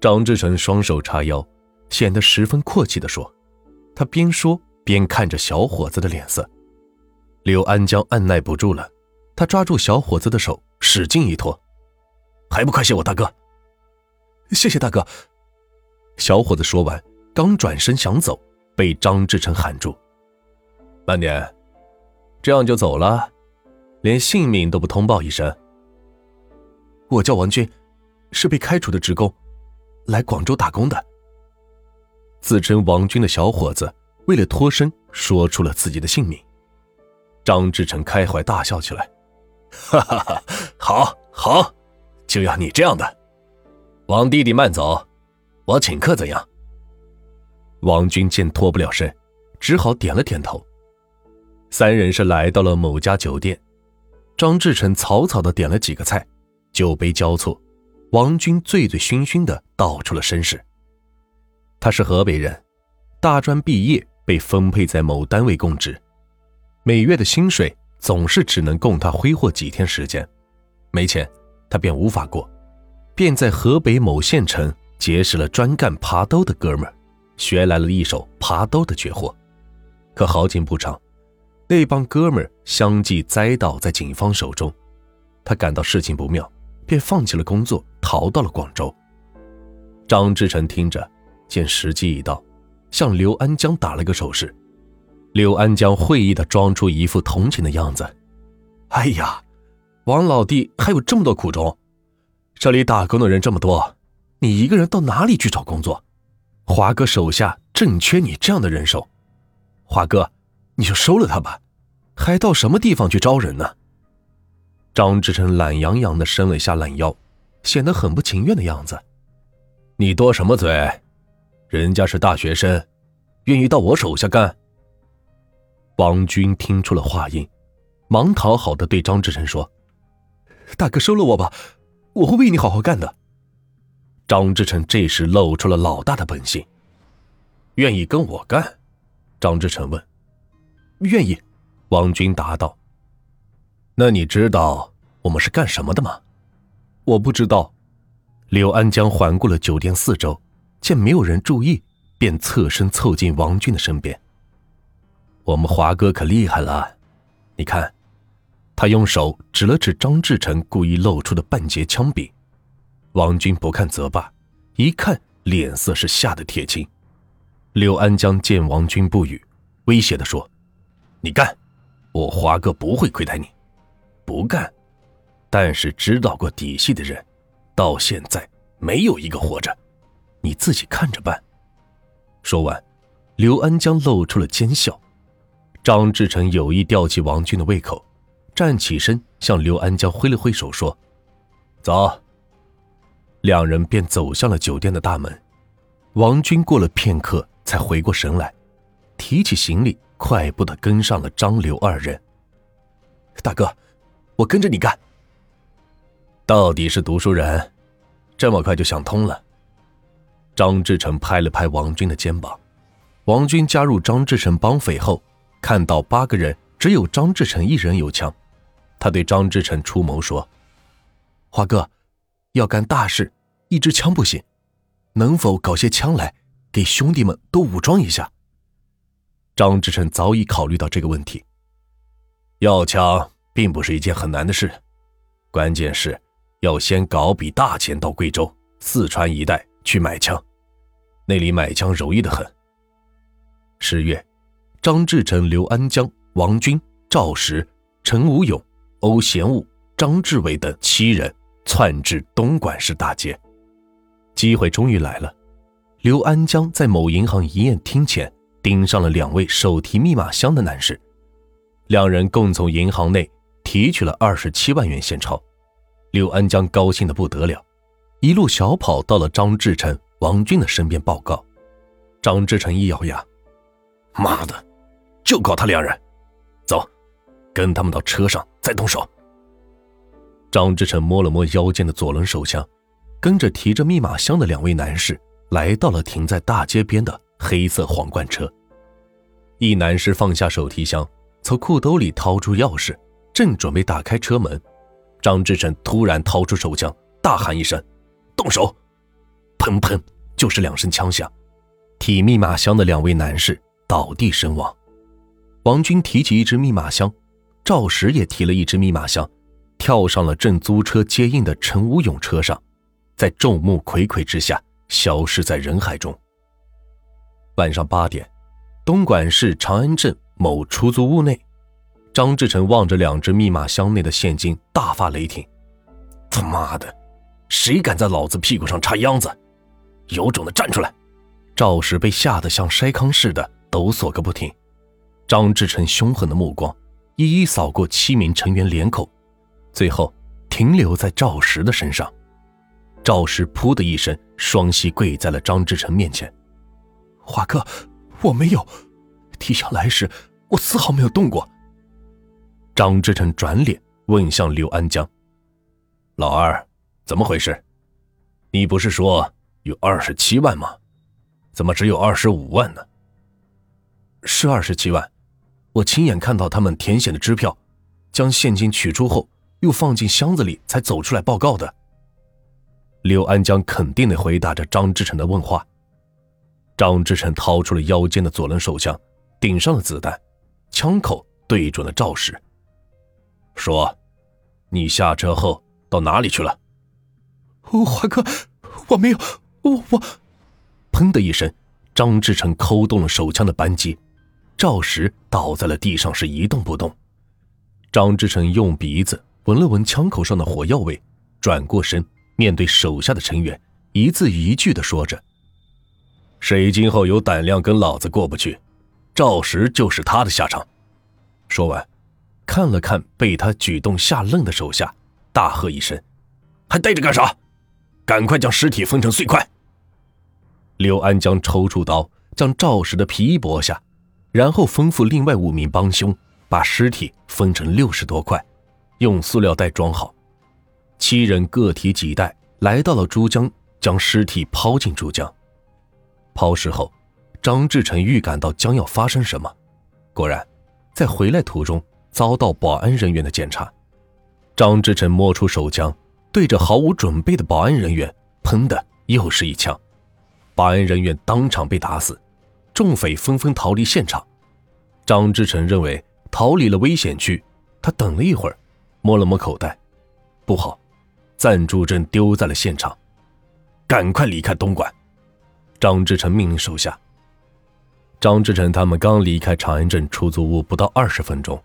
张志成双手叉腰，显得十分阔气地说：“他边说边看着小伙子的脸色。”刘安江按耐不住了，他抓住小伙子的手，使劲一拖：“还不快谢我大哥！”“谢谢大哥。”小伙子说完，刚转身想走，被张志成喊住：“慢点，这样就走了，连姓名都不通报一声。”“我叫王军，是被开除的职工。”来广州打工的，自称王军的小伙子为了脱身，说出了自己的姓名。张志成开怀大笑起来：“哈哈哈，好，好，就要你这样的。王弟弟慢走，我请客怎样？”王军见脱不了身，只好点了点头。三人是来到了某家酒店，张志成草草的点了几个菜，酒杯交错。王军醉醉醺醺的道出了身世。他是河北人，大专毕业，被分配在某单位供职，每月的薪水总是只能供他挥霍几天时间，没钱他便无法过，便在河北某县城结识了专干爬兜的哥们儿，学来了一手爬兜的绝活。可好景不长，那帮哥们儿相继栽倒在警方手中，他感到事情不妙。便放弃了工作，逃到了广州。张志成听着，见时机已到，向刘安江打了个手势。刘安江会意的装出一副同情的样子：“哎呀，王老弟还有这么多苦衷，这里打工的人这么多，你一个人到哪里去找工作？华哥手下正缺你这样的人手，华哥，你就收了他吧，还到什么地方去招人呢？”张志成懒洋洋的伸了一下懒腰，显得很不情愿的样子。你多什么嘴？人家是大学生，愿意到我手下干。王军听出了话音，忙讨好的对张志成说：“大哥收了我吧，我会为你好好干的。”张志成这时露出了老大的本性：“愿意跟我干？”张志成问。“愿意。”王军答道。那你知道我们是干什么的吗？我不知道。刘安江环顾了酒店四周，见没有人注意，便侧身凑近王军的身边。我们华哥可厉害了，你看，他用手指了指张志成故意露出的半截枪柄。王军不看则罢，一看脸色是吓得铁青。刘安江见王军不语，威胁的说：“你干，我华哥不会亏待你。”不干，但是知道过底细的人，到现在没有一个活着，你自己看着办。说完，刘安江露出了奸笑。张志成有意吊起王军的胃口，站起身向刘安江挥了挥手说：“走。”两人便走向了酒店的大门。王军过了片刻才回过神来，提起行李，快步的跟上了张刘二人。大哥。我跟着你干。到底是读书人，这么快就想通了。张志成拍了拍王军的肩膀。王军加入张志成帮匪后，看到八个人只有张志成一人有枪，他对张志成出谋说：“华哥，要干大事，一支枪不行，能否搞些枪来，给兄弟们都武装一下？”张志成早已考虑到这个问题，要枪。并不是一件很难的事，关键是，要先搞笔大钱到贵州、四川一带去买枪，那里买枪容易的很。十月，张志成、刘安江、王军、赵石、陈武勇、欧贤武、张志伟等七人窜至东莞市大街，机会终于来了。刘安江在某银行营业厅前盯上了两位手提密码箱的男士，两人共从银行内。提取了二十七万元现钞，刘安江高兴的不得了，一路小跑到了张志成、王军的身边报告。张志成一咬牙：“妈的，就搞他两人，走，跟他们到车上再动手。”张志成摸了摸腰间的左轮手枪，跟着提着密码箱的两位男士来到了停在大街边的黑色皇冠车。一男士放下手提箱，从裤兜里掏出钥匙。正准备打开车门，张志成突然掏出手枪，大喊一声：“动手！”砰砰，就是两声枪响，提密码箱的两位男士倒地身亡。王军提起一只密码箱，赵石也提了一只密码箱，跳上了正租车接应的陈武勇车上，在众目睽睽之下消失在人海中。晚上八点，东莞市长安镇某出租屋内，张志成望着两只密码箱内的现金，大发雷霆：“他妈的，谁敢在老子屁股上插秧子？有种的站出来！”赵石被吓得像筛糠似的抖擞个不停。张志成凶狠的目光一一扫过七名成员脸孔，最后停留在赵石的身上。赵石噗的一声，双膝跪在了张志成面前。华哥，我没有，提枪来时我丝毫没有动过。张志成转脸问向刘安江：“老二，怎么回事？你不是说有二十七万吗？怎么只有二十五万呢？”“是二十七万，我亲眼看到他们填写的支票，将现金取出后又放进箱子里，才走出来报告的。”刘安江肯定的回答着张志成的问话。张志成掏出了腰间的左轮手枪，顶上了子弹，枪口对准了赵石，说：“你下车后到哪里去了？”“华哥，我没有，我我……”砰的一声，张志成扣动了手枪的扳机，赵石倒在了地上，是一动不动。张志成用鼻子闻了闻枪口上的火药味，转过身面对手下的成员，一字一句的说着。谁今后有胆量跟老子过不去，赵石就是他的下场。说完，看了看被他举动吓愣的手下，大喝一声：“还待着干啥？赶快将尸体分成碎块！”刘安江抽出刀，将赵石的皮剥下，然后吩咐另外五名帮凶把尸体分成六十多块，用塑料袋装好。七人各提几袋，来到了珠江，将尸体抛进珠江。抛尸后，张志成预感到将要发生什么，果然，在回来途中遭到保安人员的检查。张志成摸出手枪，对着毫无准备的保安人员，砰的又是一枪，保安人员当场被打死，众匪纷纷逃离现场。张志成认为逃离了危险区，他等了一会儿，摸了摸口袋，不好，暂住证丢在了现场，赶快离开东莞。张志成命令手下。张志成他们刚离开长安镇出租屋不到二十分钟，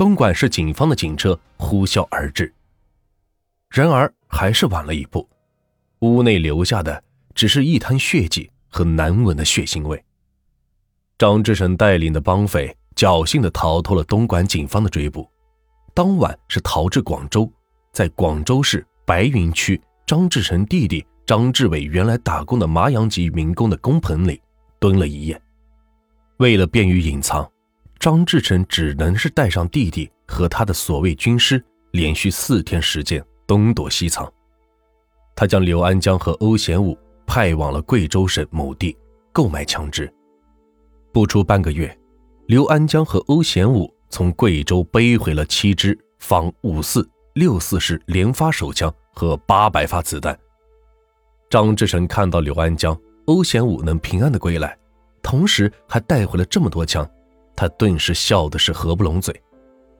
东莞市警方的警车呼啸而至。然而还是晚了一步，屋内留下的只是一滩血迹和难闻的血腥味。张志成带领的帮匪侥幸地逃脱了东莞警方的追捕，当晚是逃至广州，在广州市白云区张志成弟弟。张志伟原来打工的麻阳籍民工的工棚里蹲了一夜，为了便于隐藏，张志成只能是带上弟弟和他的所谓军师，连续四天时间东躲西藏。他将刘安江和欧贤武派往了贵州省某地购买枪支。不出半个月，刘安江和欧贤武从贵州背回了七支仿五四六四式连发手枪和八百发子弹。张志成看到刘安江、欧贤武能平安的归来，同时还带回了这么多枪，他顿时笑的是合不拢嘴。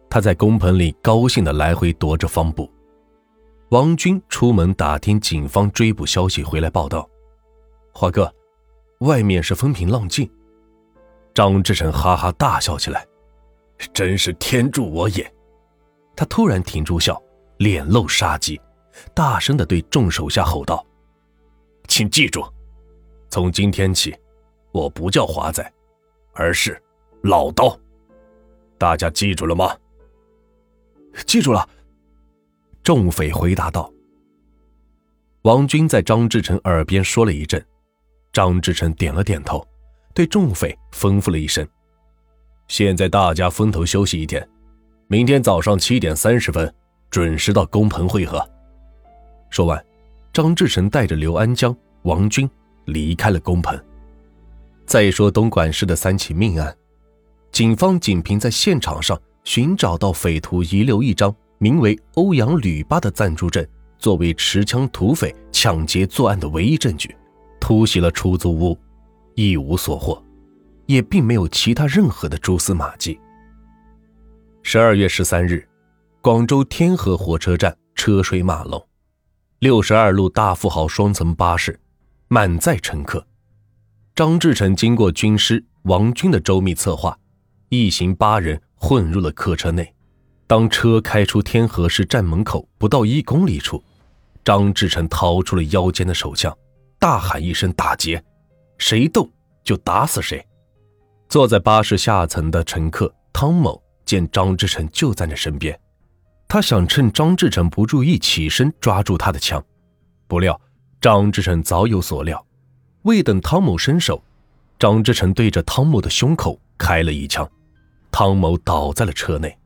他在工棚里高兴的来回踱着方步。王军出门打听警方追捕消息回来报道：“华哥，外面是风平浪静。”张志成哈哈大笑起来：“真是天助我也！”他突然停住笑，脸露杀机，大声的对众手下吼道。请记住，从今天起，我不叫华仔，而是老刀。大家记住了吗？记住了。众匪回答道。王军在张志成耳边说了一阵，张志成点了点头，对众匪吩咐了一声：“现在大家分头休息一天，明天早上七点三十分准时到工棚会合。”说完。张志成带着刘安江、王军离开了工棚。再说东莞市的三起命案，警方仅凭在现场上寻找到匪徒遗留一张名为欧阳吕巴的暂住证，作为持枪土匪抢劫作案的唯一证据，突袭了出租屋，一无所获，也并没有其他任何的蛛丝马迹。十二月十三日，广州天河火车站车水马龙，六十二路大富豪双层巴士满载乘客。张志成经过军师王军的周密策划，一行八人混入了客车内。当车开出天河市站门口不到一公里处，张志成掏出了腰间的手枪，大喊一声“打劫”，谁动就打死谁。坐在巴士下层的乘客汤某见张志成就在那身边，他想趁张志成不注意起身抓住他的枪，不料张志成早有所料。未等汤某伸手，张志成对着汤某的胸口开了一枪，汤某倒在了车内。